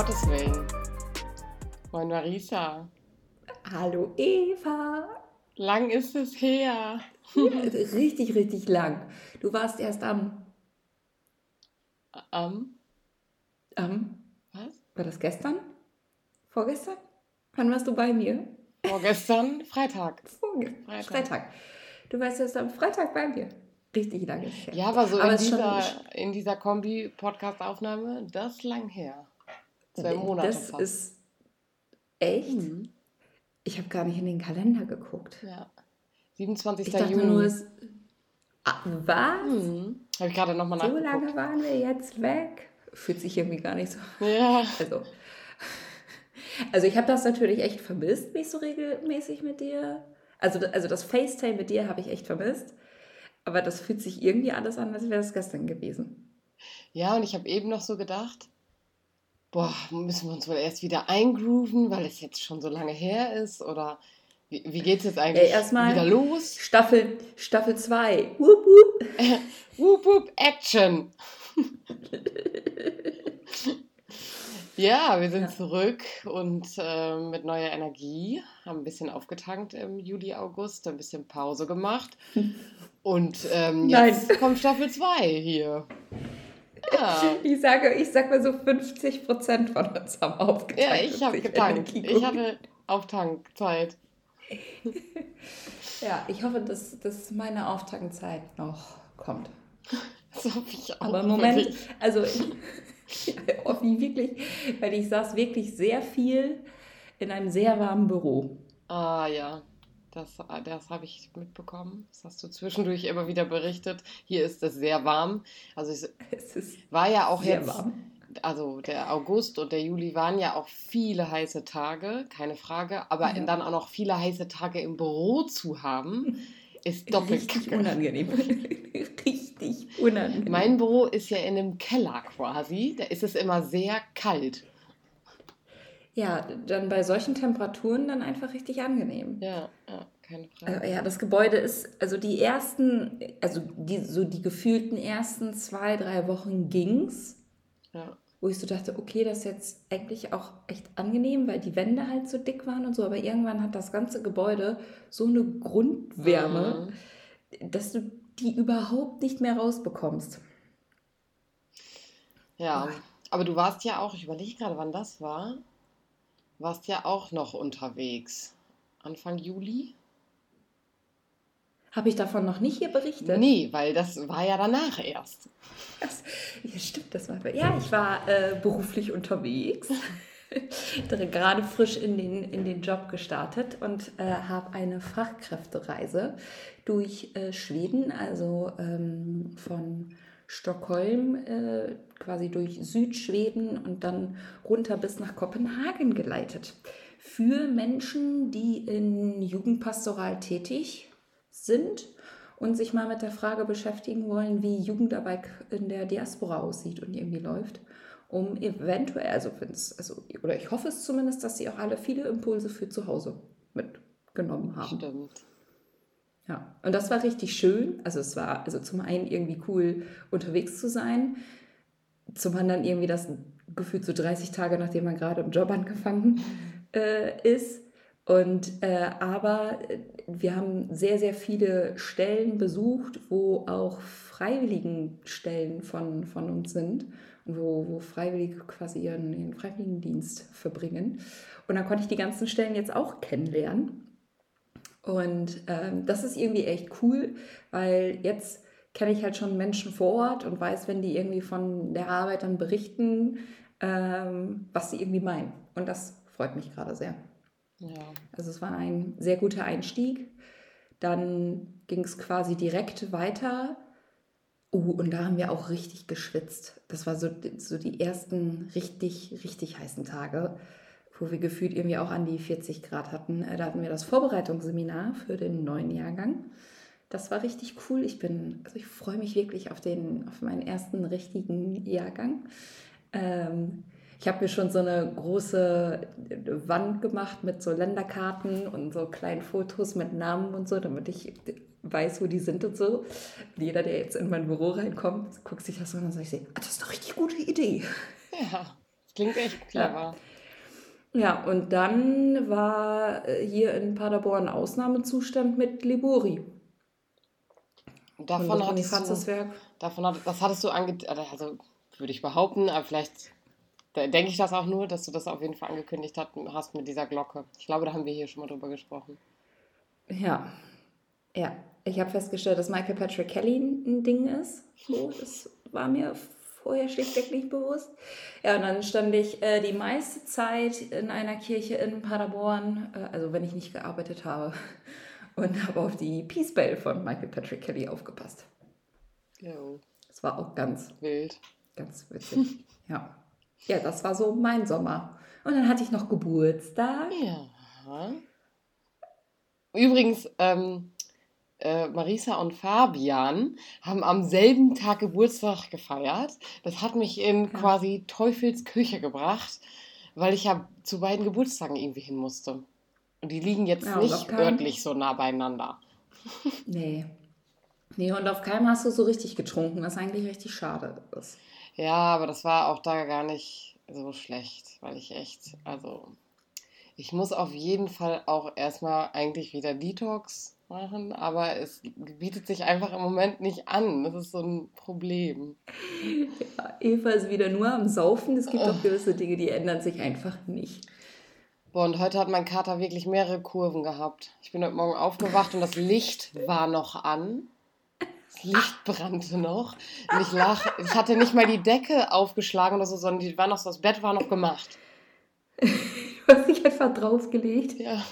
Gottes Willen. Moin Marisa. Hallo Eva. Lang ist es her. richtig, richtig lang. Du warst erst am. Am? Am. Was? War das gestern? Vorgestern? Wann warst du bei mir? Vorgestern? Freitag. Vorge Freitag. Freitag. Du warst erst am Freitag bei mir. Richtig lange her. Ja, aber so aber in, dieser, in dieser Kombi-Podcast-Aufnahme, das lang her. Zwei Monate. Das fast. ist echt. Mhm. Ich habe gar nicht in den Kalender geguckt. Ja. 27. Ich dachte Juni. nur, es. Ah, was? Mhm. Habe ich gerade nochmal nachgeguckt. So lange waren wir jetzt weg. Fühlt sich irgendwie gar nicht so. Ja. Also, also ich habe das natürlich echt vermisst, mich so regelmäßig mit dir. Also, also das FaceTime mit dir habe ich echt vermisst. Aber das fühlt sich irgendwie alles an, als wäre es gestern gewesen. Ja, und ich habe eben noch so gedacht, boah, müssen wir uns wohl erst wieder eingrooven, weil es jetzt schon so lange her ist? Oder wie, wie geht es jetzt eigentlich ja, erstmal wieder los? Staffel 2. Staffel zwei. Wupp, wupp. wupp, wupp, Action. ja, wir sind ja. zurück und äh, mit neuer Energie. Haben ein bisschen aufgetankt im Juli, August, ein bisschen Pause gemacht. Und ähm, jetzt Nein. kommt Staffel 2 hier. Ja. Ich sage, ich sag mal so 50 Prozent von uns haben aufgetankt. Ja, ich habe getankt. Ich hatte Auftankzeit. ja, ich hoffe, dass, dass meine Auftankzeit noch kommt. Das hoffe ich auch. Aber im Moment, wirklich. also ich, hoffe ich wirklich, weil ich saß wirklich sehr viel in einem sehr warmen Büro. Ah ja. Das, das habe ich mitbekommen. Das hast du zwischendurch immer wieder berichtet. Hier ist es sehr warm. Also es, war ja auch jetzt, warm. also der August und der Juli waren ja auch viele heiße Tage, keine Frage. Aber ja. dann auch noch viele heiße Tage im Büro zu haben, ist doppelt Richtig unangenehm. Richtig unangenehm. Mein Büro ist ja in einem Keller quasi. Da ist es immer sehr kalt. Ja, dann bei solchen Temperaturen dann einfach richtig angenehm. Ja, keine Frage. Also, ja, das Gebäude ist, also die ersten, also die, so die gefühlten ersten zwei, drei Wochen ging's. Ja. Wo ich so dachte, okay, das ist jetzt eigentlich auch echt angenehm, weil die Wände halt so dick waren und so, aber irgendwann hat das ganze Gebäude so eine Grundwärme, mhm. dass du die überhaupt nicht mehr rausbekommst. Ja, aber du warst ja auch, ich überlege gerade, wann das war warst ja auch noch unterwegs. Anfang Juli? Habe ich davon noch nicht hier berichtet? Nee, weil das war ja danach erst. Das, ja, stimmt, das war. Ja, ich war äh, beruflich unterwegs. gerade frisch in den, in den Job gestartet und äh, habe eine Fachkräftereise durch äh, Schweden, also ähm, von Stockholm, äh, quasi durch Südschweden und dann runter bis nach Kopenhagen geleitet. Für Menschen, die in Jugendpastoral tätig sind und sich mal mit der Frage beschäftigen wollen, wie Jugendarbeit in der Diaspora aussieht und irgendwie läuft, um eventuell, also, also oder ich hoffe es zumindest, dass sie auch alle viele Impulse für zu Hause mitgenommen haben. Stimmt. Ja, und das war richtig schön. Also es war also zum einen irgendwie cool, unterwegs zu sein, zum anderen irgendwie das gefühlt so 30 Tage, nachdem man gerade im Job angefangen äh, ist. Und äh, aber wir haben sehr, sehr viele Stellen besucht, wo auch Freiwilligenstellen von, von uns sind und wo, wo Freiwillige quasi ihren, ihren Freiwilligendienst verbringen. Und da konnte ich die ganzen Stellen jetzt auch kennenlernen. Und ähm, das ist irgendwie echt cool, weil jetzt kenne ich halt schon Menschen vor Ort und weiß, wenn die irgendwie von der Arbeit dann berichten, ähm, was sie irgendwie meinen. Und das freut mich gerade sehr. Ja. Also es war ein sehr guter Einstieg. Dann ging es quasi direkt weiter. Uh, und da haben wir auch richtig geschwitzt. Das war so, so die ersten richtig, richtig heißen Tage wo wir gefühlt irgendwie auch an die 40 Grad hatten. Äh, da hatten wir das Vorbereitungsseminar für den neuen Jahrgang. Das war richtig cool. Ich bin, also ich freue mich wirklich auf den, auf meinen ersten richtigen Jahrgang. Ähm, ich habe mir schon so eine große Wand gemacht mit so Länderkarten und so kleinen Fotos mit Namen und so, damit ich weiß, wo die sind und so. Und jeder, der jetzt in mein Büro reinkommt, guckt sich das an und sagt, ah, das ist eine richtig gute Idee. Ja, Klingt echt clever. Ja. ja, und dann war äh, hier in Paderborn Ausnahmezustand mit Libori. Davon hattest du, davon hat, das hattest du ange, also würde ich behaupten, aber vielleicht denke ich das auch nur, dass du das auf jeden Fall angekündigt hast mit dieser Glocke. Ich glaube, da haben wir hier schon mal drüber gesprochen. Ja, ja. Ich habe festgestellt, dass Michael Patrick Kelly ein Ding ist. So, das war mir vorher schlichtweg nicht bewusst. Ja, und dann stand ich äh, die meiste Zeit in einer Kirche in Paderborn, äh, also wenn ich nicht gearbeitet habe, und habe auf die Peace Bell von Michael Patrick Kelly aufgepasst. Jo. Das war auch ganz wild. Ganz witzig. ja. Ja, das war so mein Sommer. Und dann hatte ich noch Geburtstag. Ja. Übrigens, ähm, äh, Marisa und Fabian haben am selben Tag Geburtstag gefeiert. Das hat mich in quasi Teufels Küche gebracht, weil ich ja zu beiden Geburtstagen irgendwie hin musste. Und die liegen jetzt ja, nicht örtlich so nah beieinander. Nee. Nee, und auf keinem hast du so richtig getrunken, was eigentlich richtig schade ist. Ja, aber das war auch da gar nicht so schlecht, weil ich echt, also ich muss auf jeden Fall auch erstmal eigentlich wieder Detox machen, aber es bietet sich einfach im Moment nicht an. Das ist so ein Problem. Ja, Eva ist wieder nur am Saufen. Es gibt auch gewisse Dinge, die ändern sich einfach nicht. Boah, und heute hat mein Kater wirklich mehrere Kurven gehabt. Ich bin heute Morgen aufgewacht und das Licht war noch an. Das Licht brannte noch. Und ich, lag, ich hatte nicht mal die Decke aufgeschlagen oder so, sondern die war noch, das Bett war noch gemacht. Du hast dich einfach draufgelegt. Ja.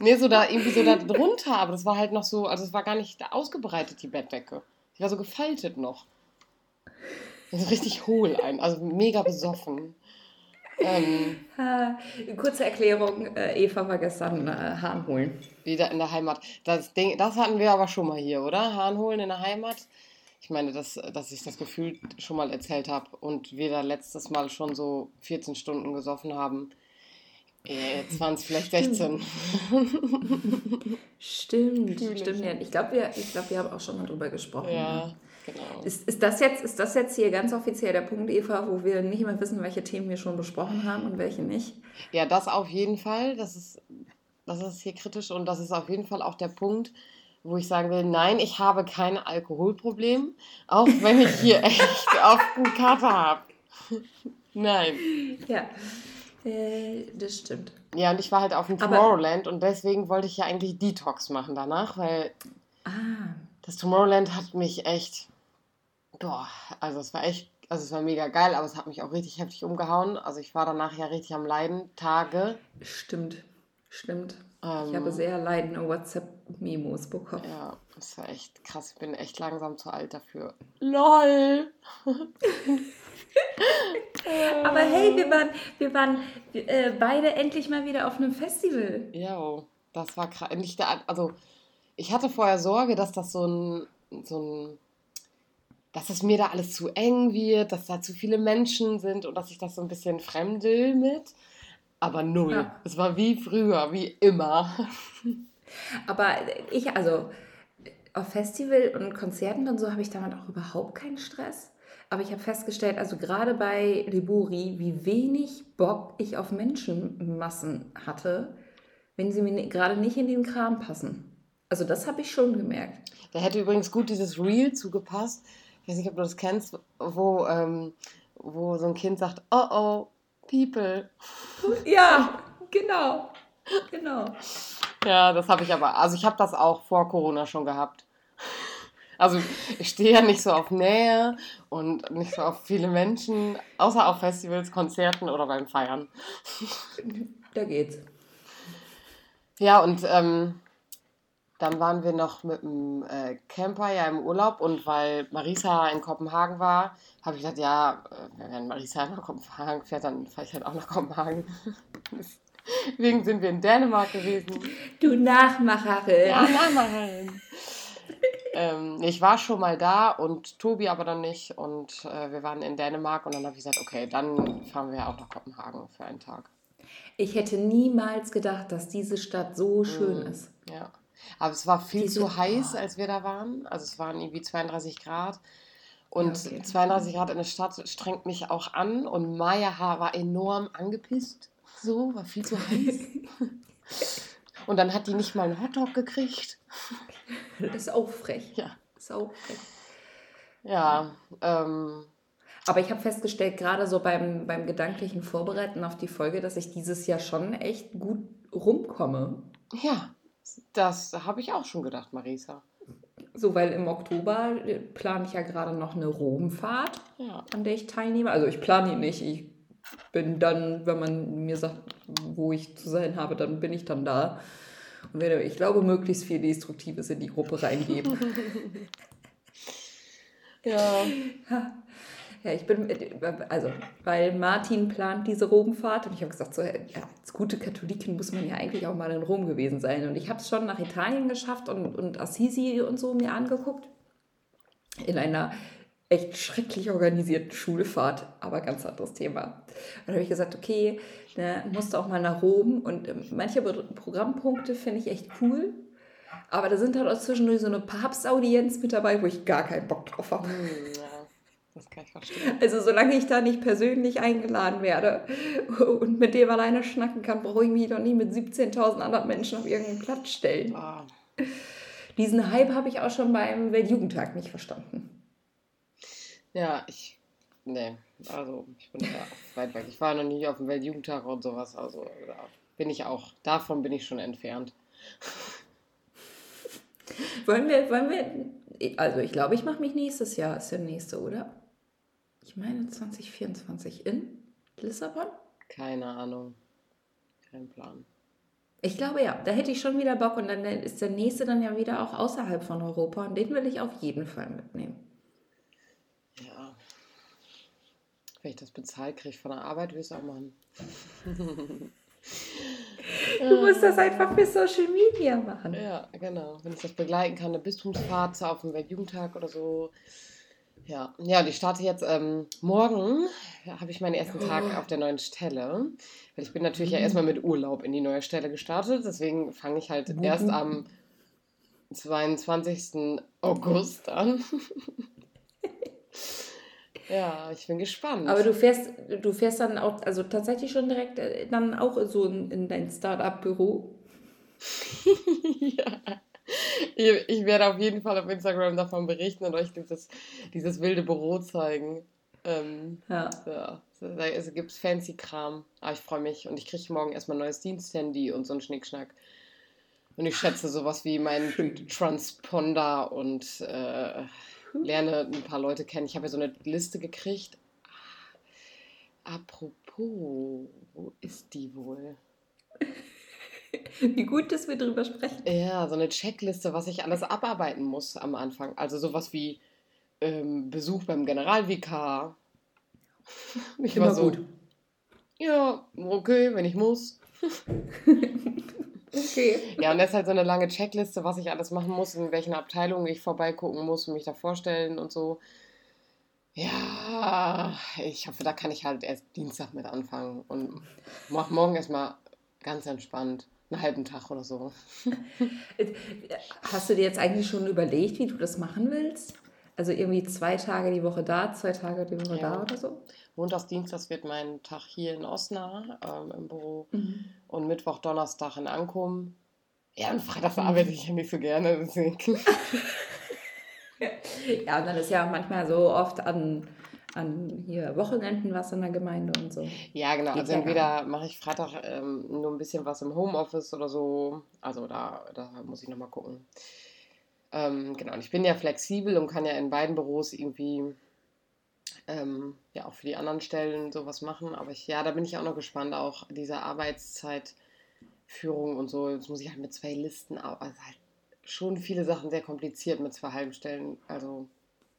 Nee, so da irgendwie so da drunter, aber das war halt noch so, also es war gar nicht ausgebreitet, die Bettdecke. Die war so gefaltet noch. Also richtig hohl ein, also mega besoffen. Ähm, kurze Erklärung, äh, Eva war gestern äh, Hahn holen. Wieder in der Heimat. Das, Ding, das hatten wir aber schon mal hier, oder? Hahn holen in der Heimat. Ich meine, dass, dass ich das Gefühl schon mal erzählt habe und wir da letztes Mal schon so 14 Stunden gesoffen haben. Jetzt waren es vielleicht 16. Stimmt, stimmt. stimmt. Ich glaube, wir, glaub, wir haben auch schon mal drüber gesprochen. Ja, genau. Ist, ist, das jetzt, ist das jetzt hier ganz offiziell der Punkt, Eva, wo wir nicht mehr wissen, welche Themen wir schon besprochen haben und welche nicht? Ja, das auf jeden Fall. Das ist, das ist hier kritisch und das ist auf jeden Fall auch der Punkt, wo ich sagen will, nein, ich habe kein Alkoholproblem, auch wenn ich hier echt oft einen Kater habe. nein. Ja. Äh, das stimmt. Ja, und ich war halt auf dem Tomorrowland Aber und deswegen wollte ich ja eigentlich Detox machen danach, weil ah. das Tomorrowland hat mich echt, boah, also es war echt, also es war mega geil, aber es hat mich auch richtig heftig umgehauen. Also ich war danach ja richtig am Leiden, Tage. Stimmt, stimmt. Ähm, ich habe sehr leidende WhatsApp-Memos bekommen. Ja, das war echt krass. Ich bin echt langsam zu alt dafür. LOL! Aber hey, wir waren, wir waren äh, beide endlich mal wieder auf einem Festival. Ja, das war krass. Nicht der, also, ich hatte vorher Sorge, dass das so ein, so ein, dass es mir da alles zu eng wird, dass da zu viele Menschen sind und dass ich das so ein bisschen fremdel mit. Aber null. Ja. Es war wie früher, wie immer. Aber ich, also auf Festival und Konzerten und so habe ich damit auch überhaupt keinen Stress. Aber ich habe festgestellt, also gerade bei Libori, wie wenig Bock ich auf Menschenmassen hatte, wenn sie mir gerade nicht in den Kram passen. Also das habe ich schon gemerkt. Da hätte übrigens gut dieses Reel zugepasst. Ich weiß nicht, ob du das kennst, wo, ähm, wo so ein Kind sagt, oh oh, people. Ja, genau. Genau. Ja, das habe ich aber, also ich habe das auch vor Corona schon gehabt. Also ich stehe ja nicht so auf Nähe und nicht so auf viele Menschen, außer auf Festivals, Konzerten oder beim Feiern. Da geht's. Ja, und ähm, dann waren wir noch mit dem äh, Camper ja im Urlaub und weil Marisa in Kopenhagen war, habe ich gesagt, ja, äh, wenn Marisa nach Kopenhagen fährt, dann fahre ich halt auch nach Kopenhagen. Deswegen sind wir in Dänemark gewesen. Du Nachmacherin. Ja, Nachmacherin ähm, ich war schon mal da und Tobi aber dann nicht. Und äh, wir waren in Dänemark und dann habe ich gesagt, okay, dann fahren wir auch nach Kopenhagen für einen Tag. Ich hätte niemals gedacht, dass diese Stadt so schön mm, ist. Ja. Aber es war viel diese, zu heiß, als wir da waren. Also es waren irgendwie 32 Grad. Und okay. 32 Grad in der Stadt strengt mich auch an und Maya war enorm angepisst. So, war viel zu heiß. und dann hat die nicht mal einen Hotdog gekriegt. Das ist auch frech. Ja. Das ist auch frech. Ja, ähm, aber ich habe festgestellt, gerade so beim, beim gedanklichen Vorbereiten auf die Folge, dass ich dieses Jahr schon echt gut rumkomme. Ja, das habe ich auch schon gedacht, Marisa. So, weil im Oktober plane ich ja gerade noch eine Romfahrt, ja. an der ich teilnehme. Also ich plane die nicht. Ich bin dann, wenn man mir sagt, wo ich zu sein habe, dann bin ich dann da. Und werde, ich glaube, möglichst viel Destruktives in die Gruppe reingeben. ja. Ja, ich bin, also, weil Martin plant diese Romfahrt und ich habe gesagt, so, ja, als gute Katholikin muss man ja eigentlich auch mal in Rom gewesen sein. Und ich habe es schon nach Italien geschafft und, und Assisi und so mir angeguckt. In einer echt schrecklich organisierten Schulfahrt, aber ganz anderes Thema. Und dann habe ich gesagt, okay, ne, musst auch mal nach Rom und äh, manche Programmpunkte finde ich echt cool. Aber da sind halt auch zwischendurch so eine Papstaudienz mit dabei, wo ich gar keinen Bock drauf habe. Das kann ich verstehen. Also solange ich da nicht persönlich eingeladen werde und mit dem alleine schnacken kann, brauche ich mich doch nie mit 17.000 anderen Menschen auf irgendeinen Platz stellen. Ah. Diesen Hype habe ich auch schon beim Weltjugendtag nicht verstanden. Ja, ich. Nee, also ich bin da weit weg. Ich war noch nie auf dem Weltjugendtag und sowas. Also da bin ich auch. Davon bin ich schon entfernt. wollen wir, wollen wir. Also ich glaube, ich mache mich nächstes Jahr. Ist ja nächste, oder? Ich meine 2024 in Lissabon? Keine Ahnung. Kein Plan. Ich glaube ja, da hätte ich schon wieder Bock und dann ist der nächste dann ja wieder auch außerhalb von Europa und den will ich auf jeden Fall mitnehmen. Ja. Wenn ich das bezahlt kriege von der Arbeit, will ich es auch machen. du musst das einfach für Social Media machen. Ja, genau. Wenn ich das begleiten kann, eine Bistumsfahrt auf dem Weltjugendtag oder so, ja, ja, und ich starte jetzt ähm, morgen, habe ich meinen ersten Tag oh. auf der neuen Stelle. Weil ich bin natürlich mhm. ja erstmal mit Urlaub in die neue Stelle gestartet. Deswegen fange ich halt mhm. erst am 22. August an. ja, ich bin gespannt. Aber du fährst, du fährst dann auch, also tatsächlich schon direkt äh, dann auch so in, in dein Start-up-Büro. ja ich, ich, werde auf jeden Fall auf Instagram davon berichten und euch dieses, dieses wilde Büro zeigen. Ähm, ja. ja. Es gibt fancy Kram. Aber ich freue mich und ich kriege morgen erstmal ein neues Diensthandy und so ein Schnickschnack. Und ich schätze sowas wie meinen Transponder und äh, lerne ein paar Leute kennen. Ich habe ja so eine Liste gekriegt. Ah, apropos, wo ist die wohl? Wie gut, dass wir darüber sprechen. Ja, so eine Checkliste, was ich alles abarbeiten muss am Anfang. Also sowas wie ähm, Besuch beim Generalvikar. Ich Immer war so, gut. Ja, okay, wenn ich muss. okay. Ja, und das ist halt so eine lange Checkliste, was ich alles machen muss, in welchen Abteilungen ich vorbeigucken muss und mich da vorstellen und so. Ja, ich hoffe, da kann ich halt erst Dienstag mit anfangen und mach morgen erstmal ganz entspannt einen halben Tag oder so. Hast du dir jetzt eigentlich schon überlegt, wie du das machen willst? Also irgendwie zwei Tage die Woche da, zwei Tage die Woche ja. da oder so? Montags, Dienstags wird mein Tag hier in Osnabrück ähm, im Büro mhm. und Mittwoch, Donnerstag in Ankum. Ja, und Freitags mhm. arbeite ich ja nicht so gerne, deswegen. ja, und dann ist ja manchmal so oft an an hier Wochenenden was in der Gemeinde und so. Ja, genau. Geht also entweder mache ich Freitag ähm, nur ein bisschen was im Homeoffice oder so. Also da, da muss ich nochmal gucken. Ähm, genau, und ich bin ja flexibel und kann ja in beiden Büros irgendwie ähm, ja auch für die anderen Stellen sowas machen. Aber ich, ja, da bin ich auch noch gespannt, auch diese Arbeitszeitführung und so. Jetzt muss ich halt mit zwei Listen, also halt schon viele Sachen sehr kompliziert mit zwei halben Stellen. Also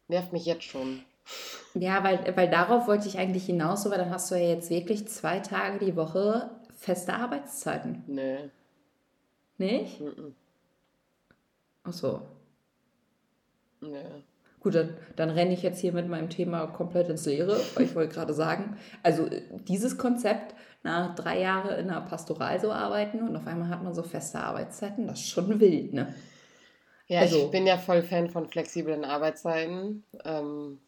nervt mich jetzt schon. Ja, weil, weil darauf wollte ich eigentlich hinaus, weil dann hast du ja jetzt wirklich zwei Tage die Woche feste Arbeitszeiten. Nee. Nicht? Mhm. Ach so. Nee. Gut, dann, dann renne ich jetzt hier mit meinem Thema komplett ins Leere, weil ich wollte gerade sagen, also dieses Konzept, nach drei Jahren in einer Pastoral so arbeiten und auf einmal hat man so feste Arbeitszeiten, das ist schon wild, ne? Ja, also, ich bin ja voll Fan von flexiblen Arbeitszeiten. Ähm,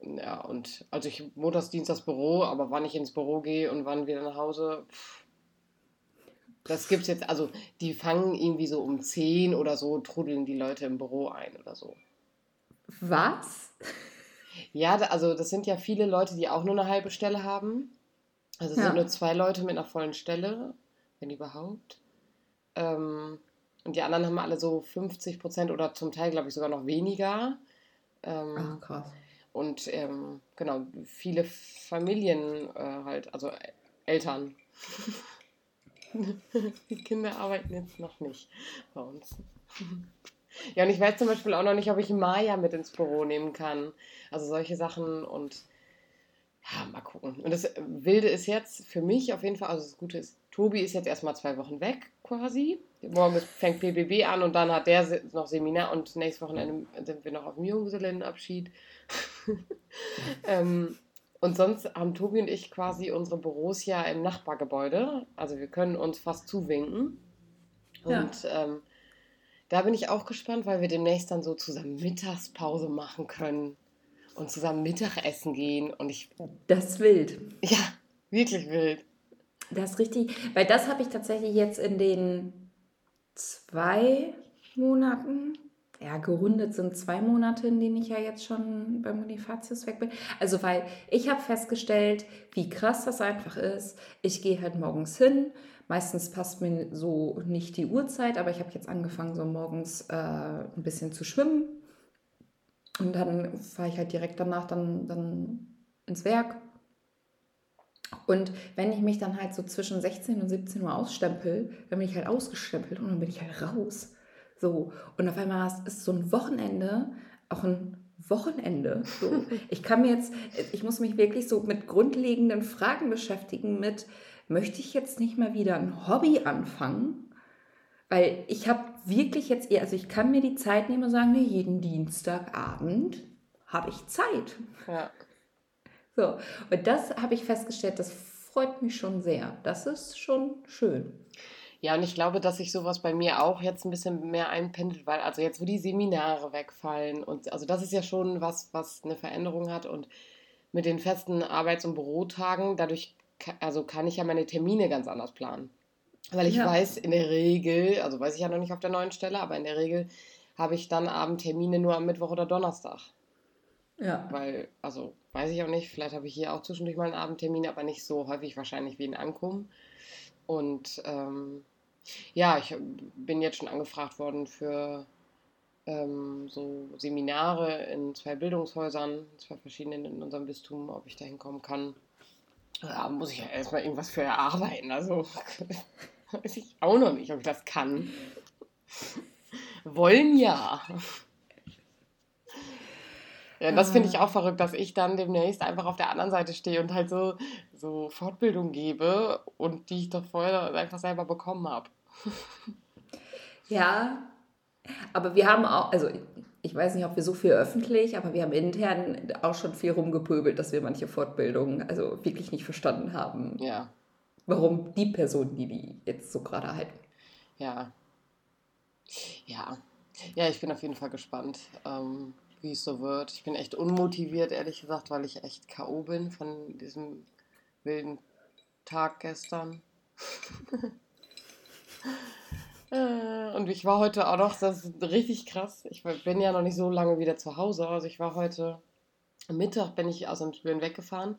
Ja, und also ich montags, dienstags Büro, aber wann ich ins Büro gehe und wann wieder nach Hause, pff, das gibt's jetzt, also die fangen irgendwie so um 10 oder so, trudeln die Leute im Büro ein oder so. Was? Ja, also das sind ja viele Leute, die auch nur eine halbe Stelle haben. Also es ja. sind nur zwei Leute mit einer vollen Stelle, wenn überhaupt. Ähm, und die anderen haben alle so 50 Prozent oder zum Teil, glaube ich, sogar noch weniger. Ähm, Ach, krass. Und ähm, genau, viele Familien äh, halt, also Eltern. die Kinder arbeiten jetzt noch nicht bei uns. Ja, und ich weiß zum Beispiel auch noch nicht, ob ich Maya mit ins Büro nehmen kann. Also solche Sachen und ja, mal gucken. Und das Wilde ist jetzt für mich auf jeden Fall, also das Gute ist, Tobi ist jetzt erstmal zwei Wochen weg quasi. Morgen fängt PBB an und dann hat der noch Seminar und nächstes Wochenende sind wir noch auf dem Junggesellenabschied. ähm, und sonst haben Tobi und ich quasi unsere Büros ja im Nachbargebäude. Also wir können uns fast zuwinken. Und ja. ähm, da bin ich auch gespannt, weil wir demnächst dann so zusammen Mittagspause machen können und zusammen Mittagessen gehen. Und ich. Das ist wild. Ja, wirklich wild. Das ist richtig, weil das habe ich tatsächlich jetzt in den zwei Monaten, ja, gerundet sind zwei Monate, in denen ich ja jetzt schon beim Unifatius weg bin. Also, weil ich habe festgestellt, wie krass das einfach ist. Ich gehe halt morgens hin. Meistens passt mir so nicht die Uhrzeit, aber ich habe jetzt angefangen, so morgens äh, ein bisschen zu schwimmen. Und dann fahre ich halt direkt danach dann, dann ins Werk und wenn ich mich dann halt so zwischen 16 und 17 Uhr ausstempel, dann bin ich halt ausgestempelt und dann bin ich halt raus. So. Und auf einmal ist so ein Wochenende auch ein Wochenende. So. Ich kann mir jetzt, ich muss mich wirklich so mit grundlegenden Fragen beschäftigen, mit, möchte ich jetzt nicht mal wieder ein Hobby anfangen? Weil ich habe wirklich jetzt, also ich kann mir die Zeit nehmen und sagen, nee, jeden Dienstagabend habe ich Zeit. Ja. So, und das habe ich festgestellt, das freut mich schon sehr. Das ist schon schön. Ja, und ich glaube, dass sich sowas bei mir auch jetzt ein bisschen mehr einpendelt, weil also jetzt, wo die Seminare wegfallen und also das ist ja schon was, was eine Veränderung hat und mit den festen Arbeits- und Bürotagen, dadurch also kann ich ja meine Termine ganz anders planen. Weil ich ja. weiß, in der Regel, also weiß ich ja noch nicht auf der neuen Stelle, aber in der Regel habe ich dann Abendtermine nur am Mittwoch oder Donnerstag. Ja. Weil, also weiß ich auch nicht, vielleicht habe ich hier auch zwischendurch mal einen Abendtermin, aber nicht so häufig wahrscheinlich wie in Ankommen. Und ähm, ja, ich bin jetzt schon angefragt worden für ähm, so Seminare in zwei Bildungshäusern, zwei verschiedenen in unserem Bistum, ob ich da hinkommen kann. Da muss ich ja erstmal irgendwas für erarbeiten. Also weiß ich auch noch nicht, ob ich das kann. Wollen ja. Ja, das finde ich ah. auch verrückt, dass ich dann demnächst einfach auf der anderen Seite stehe und halt so, so Fortbildung gebe und die ich doch vorher einfach selber bekommen habe. Ja, aber wir haben auch, also ich weiß nicht, ob wir so viel öffentlich, aber wir haben intern auch schon viel rumgepöbelt, dass wir manche Fortbildungen also wirklich nicht verstanden haben. Ja. Warum die Personen, die die jetzt so gerade halten. Ja. Ja. Ja, ich bin auf jeden Fall gespannt. Ähm, wie es so wird. Ich bin echt unmotiviert, ehrlich gesagt, weil ich echt K.O. bin von diesem wilden Tag gestern. Äh, und ich war heute auch noch, das ist richtig krass. Ich bin ja noch nicht so lange wieder zu Hause. Also ich war heute Mittag, bin ich aus dem Spielen weggefahren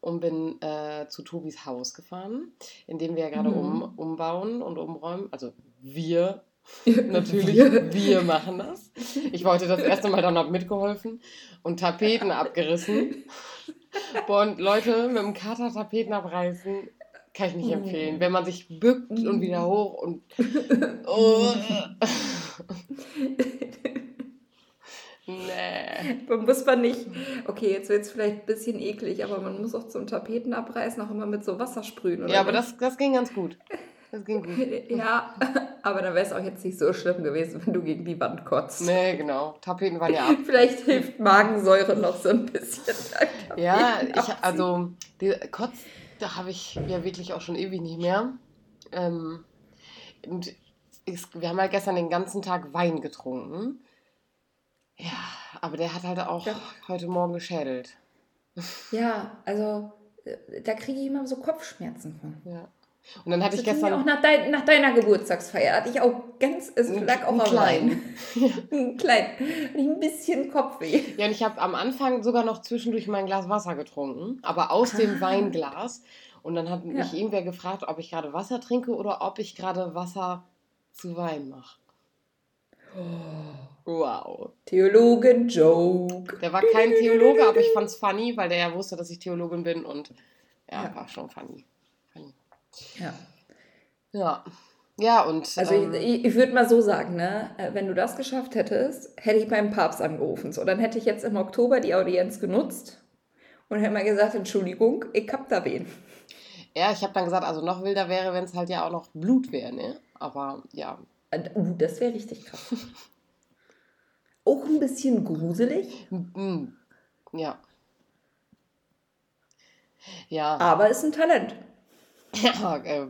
und bin äh, zu Tobis Haus gefahren, in dem wir ja gerade mhm. um, umbauen und umräumen. Also wir Natürlich, wir. machen das. Ich wollte das erste Mal dann habe mitgeholfen und Tapeten abgerissen. Und Leute mit dem Kater Tapeten abreißen, kann ich nicht empfehlen. Wenn man sich bückt und wieder hoch und. Oh. nee. Man muss man nicht. Okay, jetzt wird es vielleicht ein bisschen eklig, aber man muss auch zum Tapeten abreißen auch immer mit so Wasser sprühen. Oder ja, aber das, das ging ganz gut. Das ging gut. Ja, aber dann wäre es auch jetzt nicht so schlimm gewesen, wenn du gegen die Wand kotzt. Nee, genau. Tapeten waren ja ab. Vielleicht hilft Magensäure noch so ein bisschen. Ja, ich, also die Kotz, da habe ich ja wirklich auch schon ewig nicht mehr. Ähm, und wir haben halt gestern den ganzen Tag Wein getrunken. Ja, aber der hat halt auch ja. heute Morgen geschädelt. Ja, also äh, da kriege ich immer so Kopfschmerzen von. Ja. Und dann hatte das ich gestern. Auch nach, dein, nach, deiner Geburtstagsfeier hatte ich auch ganz, es lag auch am Klein. ein klein. ein bisschen Kopfweh. Ja, und ich habe am Anfang sogar noch zwischendurch mein Glas Wasser getrunken, aber aus ah. dem Weinglas. Und dann hat mich ja. irgendwer gefragt, ob ich gerade Wasser trinke oder ob ich gerade Wasser zu Wein mache. Oh. Wow. Theologen-Joke. Der war kein Theologe, aber ich fand es funny, weil der ja wusste, dass ich Theologin bin und ja, ja. war schon funny. Ja. Ja. Ja, und. Also, ähm, ich, ich würde mal so sagen, ne, äh, wenn du das geschafft hättest, hätte ich beim Papst angerufen. So, dann hätte ich jetzt im Oktober die Audienz genutzt und hätte mal gesagt: Entschuldigung, ich hab da wen. Ja, ich habe dann gesagt, also noch wilder wäre, wenn es halt ja auch noch Blut wäre, ne? Aber ja. Uh, das wäre richtig krass. auch ein bisschen gruselig. Ja. Ja. Aber ist ein Talent. Ja, äh,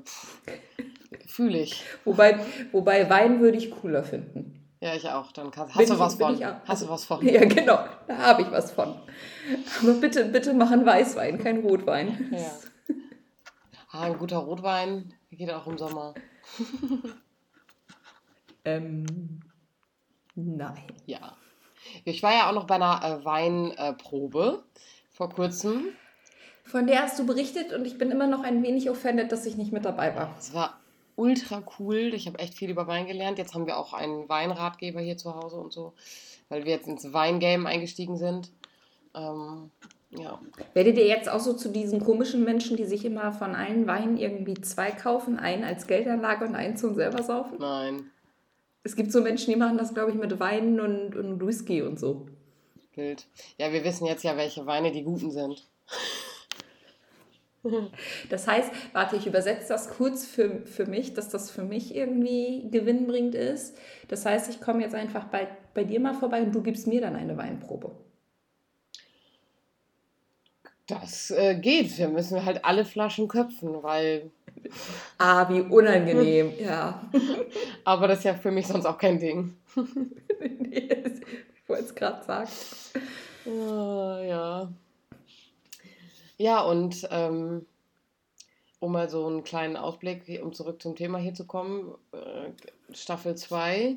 fühle ich. Wobei, wobei Wein würde ich cooler finden. Ja, ich auch. Dann kannst, hast bin du ich, was von. Ich, hast also, du was von. Ja, genau. Da habe ich was von. Aber bitte, bitte machen Weißwein, kein Rotwein. Ja. Ah, ein guter Rotwein geht auch im Sommer. ähm, nein. Ja. Ich war ja auch noch bei einer äh, Weinprobe äh, vor kurzem. Von der hast du berichtet und ich bin immer noch ein wenig offended, dass ich nicht mit dabei war. Es war ultra cool. Ich habe echt viel über Wein gelernt. Jetzt haben wir auch einen Weinratgeber hier zu Hause und so, weil wir jetzt ins Weingame eingestiegen sind. Ähm, ja. Werdet ihr jetzt auch so zu diesen komischen Menschen, die sich immer von allen Weinen irgendwie zwei kaufen, einen als Geldanlage und einen zum selber saufen? Nein. Es gibt so Menschen, die machen das, glaube ich, mit Wein und, und Whisky und so. Bild. Ja, wir wissen jetzt ja, welche Weine die guten sind. Das heißt, warte, ich übersetze das kurz für, für mich, dass das für mich irgendwie gewinnbringend ist. Das heißt, ich komme jetzt einfach bei, bei dir mal vorbei und du gibst mir dann eine Weinprobe. Das äh, geht. Wir müssen halt alle Flaschen köpfen, weil. Ah, wie unangenehm, ja. Aber das ist ja für mich sonst auch kein Ding. nee, ich wollte es gerade sagen. Ah, ja. Ja, und ähm, um mal so einen kleinen Ausblick, um zurück zum Thema hier zu kommen, äh, Staffel 2.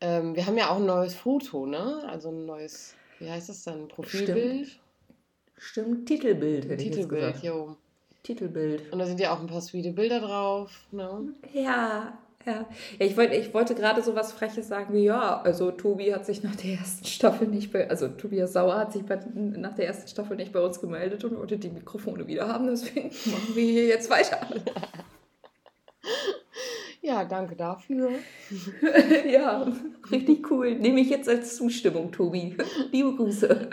Ähm, wir haben ja auch ein neues Foto, ne? Also ein neues, wie heißt das dann? Profilbild? Stimmt. Stimmt, Titelbild hätte Titelbild, ich jetzt gesagt. Jo. Titelbild. Und da sind ja auch ein paar sweete Bilder drauf. Ne? Ja, ja. ja ich, wollte, ich wollte gerade so was Freches sagen wie, ja, also Tobi hat sich nach der ersten Staffel nicht bei, also Tobias Sauer hat sich bei, nach der ersten Staffel nicht bei uns gemeldet und wollte die Mikrofone wieder haben, deswegen machen wir hier jetzt weiter. Ja, danke dafür. ja, richtig cool. Nehme ich jetzt als Zustimmung, Tobi. Liebe Grüße.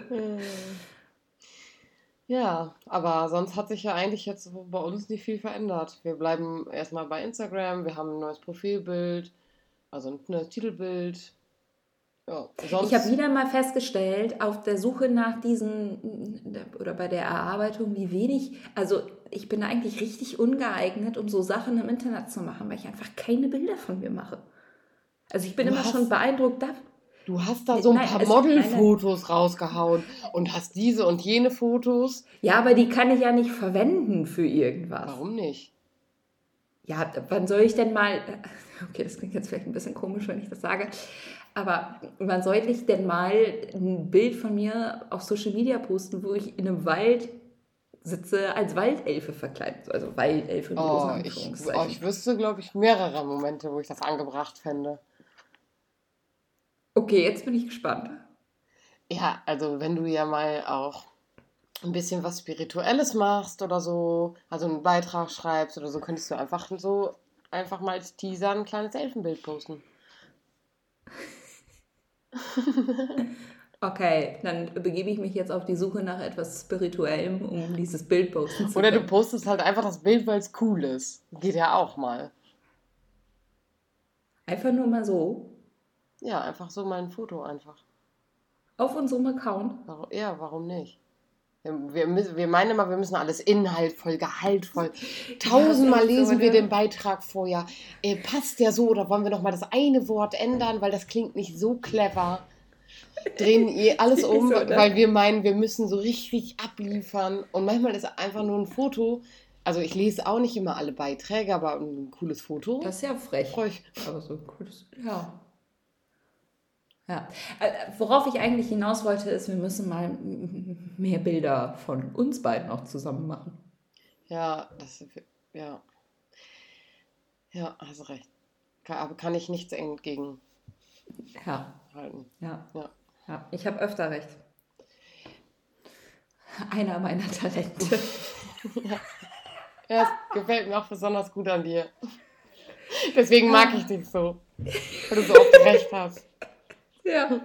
Ja, aber sonst hat sich ja eigentlich jetzt bei uns nicht viel verändert. Wir bleiben erstmal bei Instagram, wir haben ein neues Profilbild, also ein neues Titelbild. Ja, ich habe wieder mal festgestellt, auf der Suche nach diesen oder bei der Erarbeitung, wie wenig, also ich bin eigentlich richtig ungeeignet, um so Sachen im Internet zu machen, weil ich einfach keine Bilder von mir mache. Also ich bin du immer schon beeindruckt, Du hast da so ein Nein, paar Modelfotos rausgehauen und hast diese und jene Fotos. Ja, aber die kann ich ja nicht verwenden für irgendwas. Warum nicht? Ja, wann soll ich denn mal. Okay, das klingt jetzt vielleicht ein bisschen komisch, wenn ich das sage. Aber wann soll ich denn mal ein Bild von mir auf Social Media posten, wo ich in einem Wald sitze als Waldelfe verkleidet? Also Waldelfe oh, ich, oh, ich wüsste, glaube ich, mehrere Momente, wo ich das angebracht fände. Okay, jetzt bin ich gespannt. Ja, also wenn du ja mal auch ein bisschen was Spirituelles machst oder so, also einen Beitrag schreibst oder so, könntest du einfach so einfach mal als Teaser ein kleines Elfenbild posten. Okay, dann begebe ich mich jetzt auf die Suche nach etwas Spirituellem, um dieses Bild posten zu können. Oder du postest halt einfach das Bild, weil es cool ist. Geht ja auch mal. Einfach nur mal so. Ja, einfach so mein Foto einfach. Auf unserem Account? Ja, warum nicht? Wir, wir meinen immer, wir müssen alles inhaltvoll, gehaltvoll. Tausendmal lesen so, wir ne? den Beitrag vorher. Äh, passt der so oder wollen wir nochmal das eine Wort ändern, weil das klingt nicht so clever? drehen eh alles um, so, ne? weil wir meinen, wir müssen so richtig abliefern. Und manchmal ist einfach nur ein Foto. Also ich lese auch nicht immer alle Beiträge, aber ein cooles Foto. Das ist ja frech. Frech. Aber so ein cooles. Ja. Ja. Äh, worauf ich eigentlich hinaus wollte, ist, wir müssen mal mehr Bilder von uns beiden auch zusammen machen. Ja, das ja. Ja, hast recht. aber kann ich nichts entgegen ja. Ja. ja. ja. Ich habe öfter recht. Einer meiner Talente. ja. ja, es gefällt mir auch besonders gut an dir. Deswegen mag ich dich so. Weil du so oft recht hast. Ja.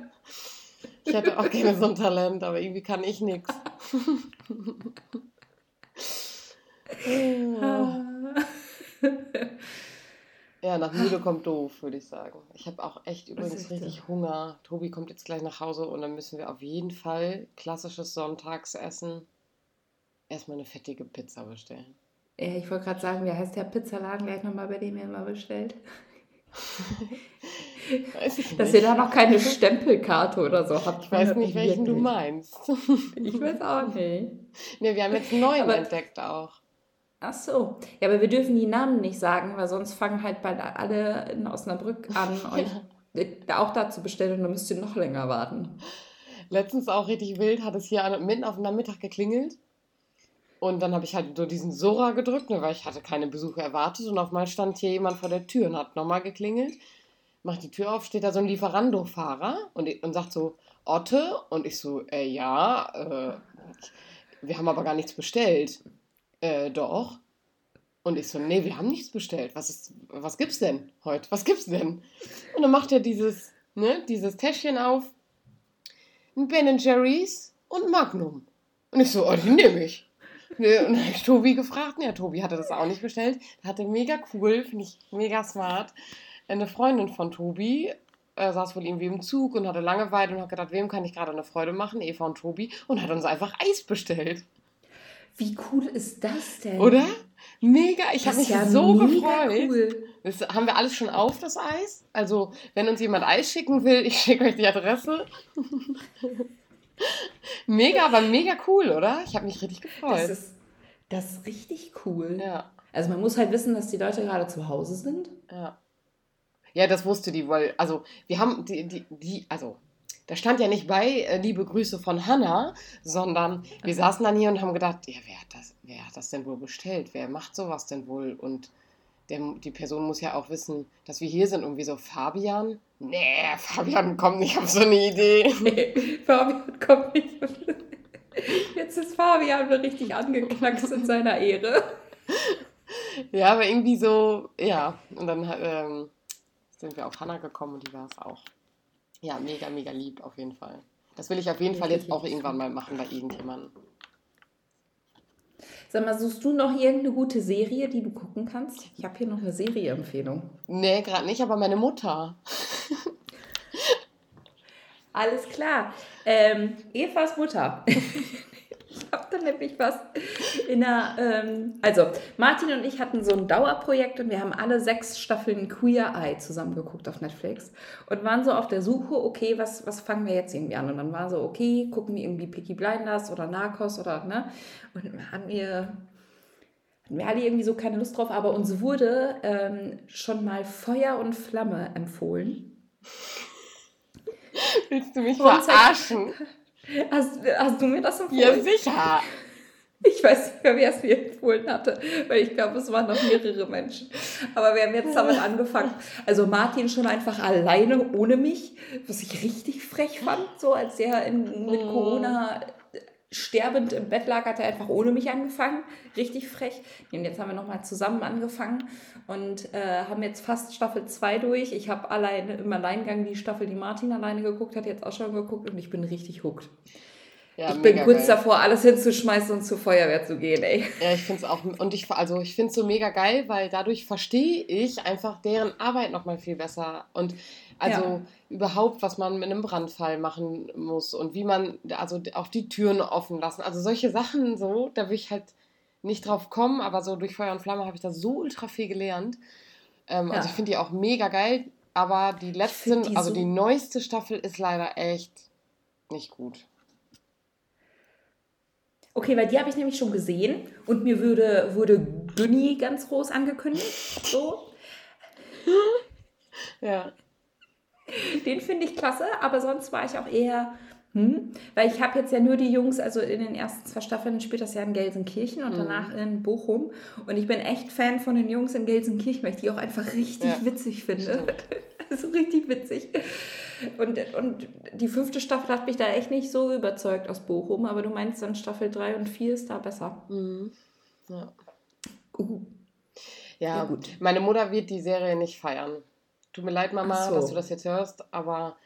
Ich hätte auch gerne so ein Talent, aber irgendwie kann ich nichts. Ja, nach müde kommt doof, würde ich sagen. Ich habe auch echt übrigens richtig das? Hunger. Tobi kommt jetzt gleich nach Hause und dann müssen wir auf jeden Fall klassisches Sonntagsessen erstmal eine fettige Pizza bestellen. Ja, ich wollte gerade sagen, wie heißt der Pizzaladen gleich nochmal, bei dem ihr immer bestellt? Dass ihr da noch keine Stempelkarte oder so habt. Ich weiß nicht, welchen du meinst. ich weiß auch nicht. Ne, wir haben jetzt einen neuen Aber entdeckt auch. Ach so. Ja, aber wir dürfen die Namen nicht sagen, weil sonst fangen halt bald alle in Osnabrück an, euch auch da zu bestellen und dann müsst ihr noch länger warten. Letztens auch richtig wild, hat es hier mitten auf dem Nachmittag geklingelt. Und dann habe ich halt so diesen Sora gedrückt, ne, weil ich hatte keine Besucher erwartet. Und auf einmal stand hier jemand vor der Tür und hat nochmal geklingelt. Macht die Tür auf, steht da so ein Lieferando-Fahrer und, und sagt so, Otte? Und ich so, äh, ja, äh, wir haben aber gar nichts bestellt äh, doch. Und ich so, nee, wir haben nichts bestellt. Was, ist, was gibt's denn heute? Was gibt's denn? Und dann macht er dieses, ne, dieses Täschchen auf. Ein Ben Jerry's und Magnum. Und ich so, oh, die nehme ich. Ne, und dann habe ich Tobi gefragt. Ja, Tobi hatte das auch nicht bestellt. Hatte mega cool, finde ich mega smart. Eine Freundin von Tobi äh, saß wohl irgendwie im Zug und hatte Langeweile und hat gedacht, wem kann ich gerade eine Freude machen? Eva und Tobi. Und hat uns einfach Eis bestellt. Wie cool ist das denn? Oder? Mega, ich habe mich ja so gefreut. Cool. Das haben wir alles schon auf, das Eis. Also, wenn uns jemand Eis schicken will, ich schicke euch die Adresse. mega, aber mega cool, oder? Ich habe mich richtig gefreut. Das ist, das ist richtig cool. Ja. Also, man muss halt wissen, dass die Leute gerade zu Hause sind. Ja. Ja, das wusste die, weil, also, wir haben die, die, die also, da stand ja nicht bei, äh, liebe Grüße von Hanna, sondern wir okay. saßen dann hier und haben gedacht, ja, wer hat, das, wer hat das denn wohl bestellt? Wer macht sowas denn wohl? Und der, die Person muss ja auch wissen, dass wir hier sind. Und wie so, Fabian? Nee, Fabian kommt nicht auf so eine Idee. Nee, Fabian kommt nicht auf so Jetzt ist Fabian richtig angeknackst in seiner Ehre. Ja, aber irgendwie so, ja. Und dann ähm, sind wir auf Hanna gekommen und die war es auch. Ja, mega, mega lieb, auf jeden Fall. Das will ich auf jeden Fall jetzt auch irgendwann mal machen bei irgendjemandem. Sag mal, suchst du noch irgendeine gute Serie, die du gucken kannst? Ich habe hier noch eine Serie-Empfehlung. Nee, gerade nicht, aber meine Mutter. Alles klar. Ähm, Evas Mutter. Ich habe da nämlich was in der. Ähm, also, Martin und ich hatten so ein Dauerprojekt und wir haben alle sechs Staffeln Queer Eye zusammengeguckt auf Netflix und waren so auf der Suche, okay, was, was fangen wir jetzt irgendwie an? Und dann war so, okay, gucken wir irgendwie Peaky Blinders oder Narcos oder, ne? Und haben wir. Wir alle irgendwie so keine Lust drauf, aber uns wurde ähm, schon mal Feuer und Flamme empfohlen. Willst du mich verarschen? Hast, hast du mir das empfohlen? Ja, sicher. Ich weiß nicht mehr, wer es mir empfohlen hatte, weil ich glaube, es waren noch mehrere Menschen. Aber wir haben jetzt damit angefangen. Also Martin schon einfach alleine ohne mich, was ich richtig frech fand, so als er in, mit oh. Corona sterbend im Bett lag, hat er einfach ohne mich angefangen. Richtig frech. Und jetzt haben wir nochmal zusammen angefangen und äh, haben jetzt fast Staffel 2 durch. Ich habe alleine im Alleingang die Staffel, die Martin alleine geguckt hat, jetzt auch schon geguckt und ich bin richtig hooked. Ja, ich bin kurz geil. davor, alles hinzuschmeißen und zur Feuerwehr zu gehen, ey. Ja, ich finde es auch, und ich, also ich finde es so mega geil, weil dadurch verstehe ich einfach deren Arbeit nochmal viel besser. Und also ja. Überhaupt, was man mit einem Brandfall machen muss und wie man, also auch die Türen offen lassen. Also solche Sachen so, da will ich halt nicht drauf kommen, aber so durch Feuer und Flamme habe ich da so ultra viel gelernt. Ähm, also ja. Also ich finde die auch mega geil. aber die letzten, die also so die neueste Staffel ist leider echt nicht gut. Okay, weil die habe ich nämlich schon gesehen und mir würde, wurde Günni ganz groß angekündigt. So. ja. Den finde ich klasse, aber sonst war ich auch eher, hm, weil ich habe jetzt ja nur die Jungs, also in den ersten zwei Staffeln spielt das ja in Gelsenkirchen und mhm. danach in Bochum. Und ich bin echt Fan von den Jungs in Gelsenkirchen, weil ich die auch einfach richtig ja. witzig finde. also richtig witzig. Und, und die fünfte Staffel hat mich da echt nicht so überzeugt aus Bochum, aber du meinst dann Staffel 3 und 4 ist da besser. Mhm. Ja. Uh. Ja, ja, gut. Meine Mutter wird die Serie nicht feiern. Tut mir leid, Mama, so. dass du das jetzt hörst, aber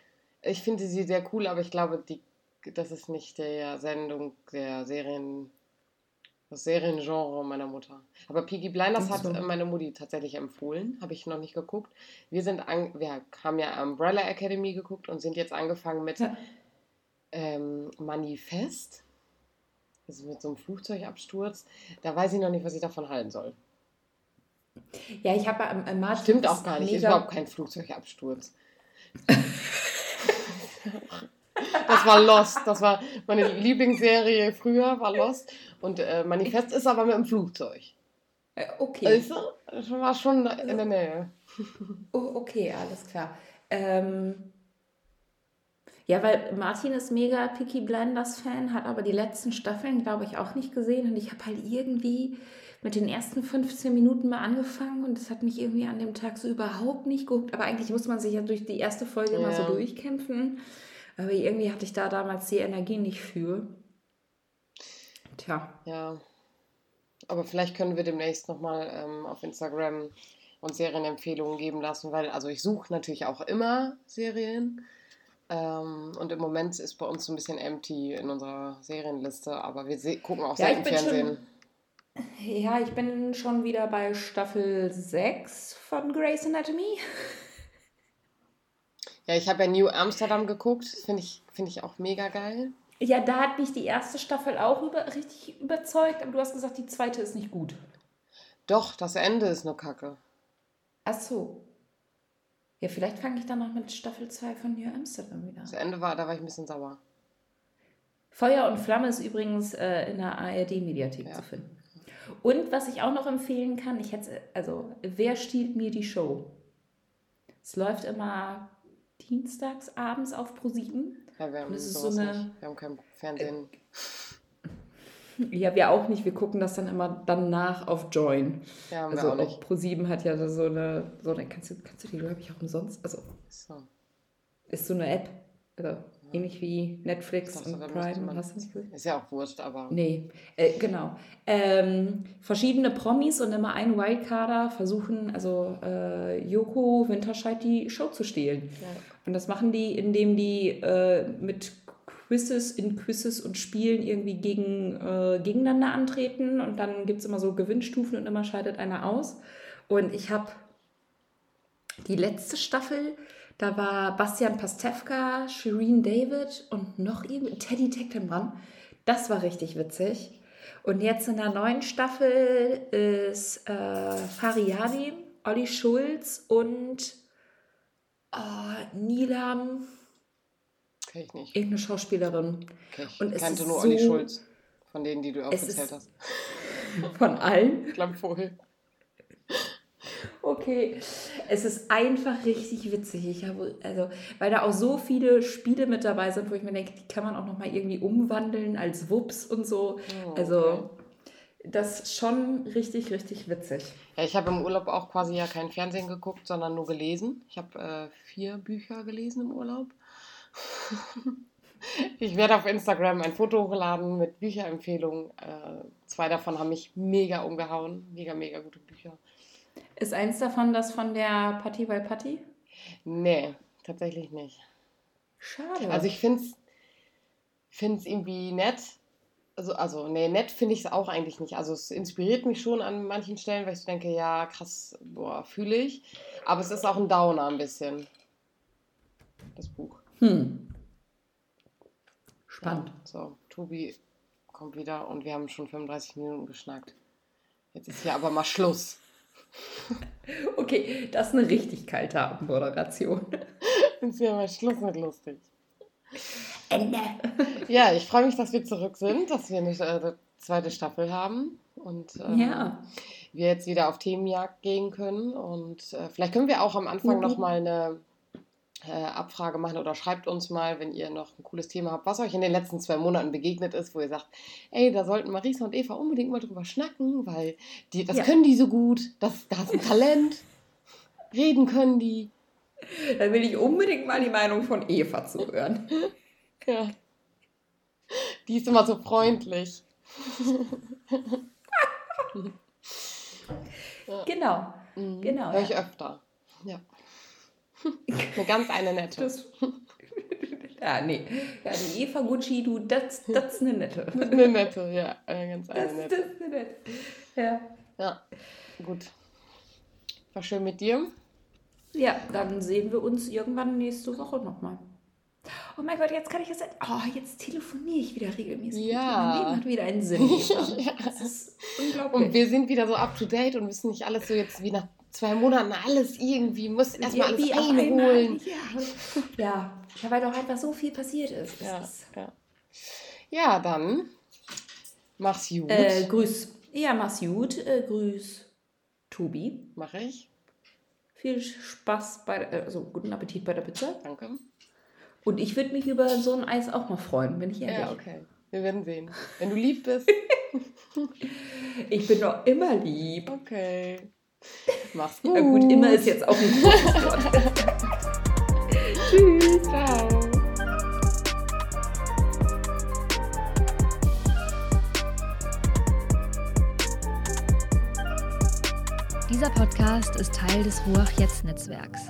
ich finde sie sehr cool, aber ich glaube, die, das ist nicht der Sendung der Serien, das Seriengenre meiner Mutter. Aber Piggy Blinders so. hat meine Mutti tatsächlich empfohlen, habe ich noch nicht geguckt. Wir sind an, wir haben ja Umbrella Academy geguckt und sind jetzt angefangen mit ja. ähm, Manifest. Also mit so einem Flugzeugabsturz. Da weiß ich noch nicht, was ich davon halten soll. Ja, ich habe äh, Martin. Stimmt auch gar nicht, ist überhaupt kein Flugzeugabsturz. das war Lost. Das war meine Lieblingsserie früher, war Lost. Und äh, Manifest ist aber mit dem Flugzeug. Äh, okay. Also, das war schon in der Nähe. Oh, okay, alles klar. Ähm, ja, weil Martin ist mega Picky Blinders Fan, hat aber die letzten Staffeln, glaube ich, auch nicht gesehen. Und ich habe halt irgendwie mit den ersten 15 Minuten mal angefangen und das hat mich irgendwie an dem Tag so überhaupt nicht geguckt. Aber eigentlich muss man sich ja durch die erste Folge ja. immer so durchkämpfen. Aber irgendwie hatte ich da damals die Energie nicht für. Tja. Ja. Aber vielleicht können wir demnächst nochmal ähm, auf Instagram uns Serienempfehlungen geben lassen, weil also ich suche natürlich auch immer Serien. Ähm, und im Moment ist bei uns so ein bisschen empty in unserer Serienliste, aber wir gucken auch ja, sehr im Fernsehen. Schon ja, ich bin schon wieder bei Staffel 6 von Grey's Anatomy. Ja, ich habe ja New Amsterdam geguckt. Finde ich, find ich auch mega geil. Ja, da hat mich die erste Staffel auch über, richtig überzeugt, aber du hast gesagt, die zweite ist nicht gut. Doch, das Ende ist nur kacke. Ach so. Ja, vielleicht fange ich dann noch mit Staffel 2 von New Amsterdam wieder Das Ende war, da war ich ein bisschen sauer. Feuer und Flamme ist übrigens äh, in der ARD-Mediathek ja. zu finden. Und was ich auch noch empfehlen kann, ich hätte, also, wer stiehlt mir die Show? Es läuft immer dienstags abends auf ProSieben. Ja, wir haben, so eine, wir haben kein Fernsehen. Ja, wir auch nicht. Wir gucken das dann immer danach auf Join. Ja, haben also wir auch nicht. ProSieben hat ja so eine, so eine kannst, du, kannst du die, glaube ich, auch umsonst? Also, so. ist so eine App. Also, Ähnlich wie Netflix dachte, und Prime. Nicht Ist ja auch wurscht, aber. Nee, äh, genau. Ähm, verschiedene Promis und immer ein Wildcarder versuchen, also äh, Joko Winterscheid die Show zu stehlen. Ja. Und das machen die, indem die äh, mit Quizzes in Quizzes und Spielen irgendwie gegen, äh, gegeneinander antreten. Und dann gibt es immer so Gewinnstufen und immer scheidet einer aus. Und ich habe die letzte Staffel da war Bastian Pastewka, Shireen David und noch irgendwie Teddy Tecklenbrand. Das war richtig witzig. Und jetzt in der neuen Staffel ist äh, Fariadi, Olli Schulz und oh, Nilam. Kenn ich nicht. Irgendeine Schauspielerin. Okay, ich und kannte nur so, Olli Schulz, von denen, die du aufgezählt hast. Von allen? Ich glaube vorher. Okay, es ist einfach richtig witzig. Ich habe, also, weil da auch so viele Spiele mit dabei sind, wo ich mir denke, die kann man auch noch mal irgendwie umwandeln als Wups und so. Oh, also, okay. Also das ist schon richtig, richtig witzig. Ja, ich habe im Urlaub auch quasi ja kein Fernsehen geguckt, sondern nur gelesen. Ich habe äh, vier Bücher gelesen im Urlaub. ich werde auf Instagram ein Foto hochladen mit Bücherempfehlungen. Äh, zwei davon haben mich mega umgehauen. Mega, mega gute Bücher. Ist eins davon das von der Patti bei Patti? Nee, tatsächlich nicht. Schade. Also ich finde es irgendwie nett. Also, also nee, nett finde ich es auch eigentlich nicht. Also es inspiriert mich schon an manchen Stellen, weil ich denke, ja, krass, boah, fühle ich. Aber es ist auch ein Downer ein bisschen. Das Buch. Hm. Spannend. Ja, so, Tobi kommt wieder und wir haben schon 35 Minuten geschnackt. Jetzt ist hier aber mal Schluss. Okay, das ist eine richtig kalte Abendmoderation. Ist ja mal Schluss mit lustig. Ende. Ja, ich freue mich, dass wir zurück sind, dass wir eine äh, zweite Staffel haben und ähm, ja. wir jetzt wieder auf Themenjagd gehen können. Und äh, vielleicht können wir auch am Anfang mhm. nochmal eine Abfrage machen oder schreibt uns mal, wenn ihr noch ein cooles Thema habt, was euch in den letzten zwei Monaten begegnet ist, wo ihr sagt, ey, da sollten Marisa und Eva unbedingt mal drüber schnacken, weil die, das ja. können die so gut, das, das ist ein Talent, reden können die. Dann will ich unbedingt mal die Meinung von Eva zuhören. ja. Die ist immer so freundlich. Genau. Mhm. Genau. Hör ich ja. öfter. Ja. Eine ganz eine nette. Das, ja, nee. Ja, die Eva Gucci, du, das, das ist eine nette. eine nette, ja. Eine ganz eine das, nette. Das ist eine nette. Ja. Ja, gut. War schön mit dir. Ja, dann sehen wir uns irgendwann nächste Woche nochmal. Oh mein Gott, jetzt kann ich es. Oh, jetzt telefoniere ich wieder regelmäßig. Ja. Mein Leben hat wieder einen Sinn. ja. Das ist unglaublich. Und wir sind wieder so up to date und wissen nicht alles so jetzt wie nach zwei Monaten alles irgendwie, muss erstmal alles einholen. Ja. ja, weil doch einfach so viel passiert ist. Ja, ja. ja dann mach's gut. Äh, grüß. Ja, mach's gut. Äh, grüß Tobi. Mach ich. Viel Spaß bei, also guten Appetit bei der Pizza. Danke. Und ich würde mich über so ein Eis auch mal freuen, bin ich ehrlich. Ja, okay. Wir werden sehen. Wenn du lieb bist. ich bin doch immer lieb. Okay. Mach's gut. Ja gut, immer ist jetzt auch ein großes Wort. Tschüss. Ciao. Dieser Podcast ist Teil des Ruach Jetzt Netzwerks.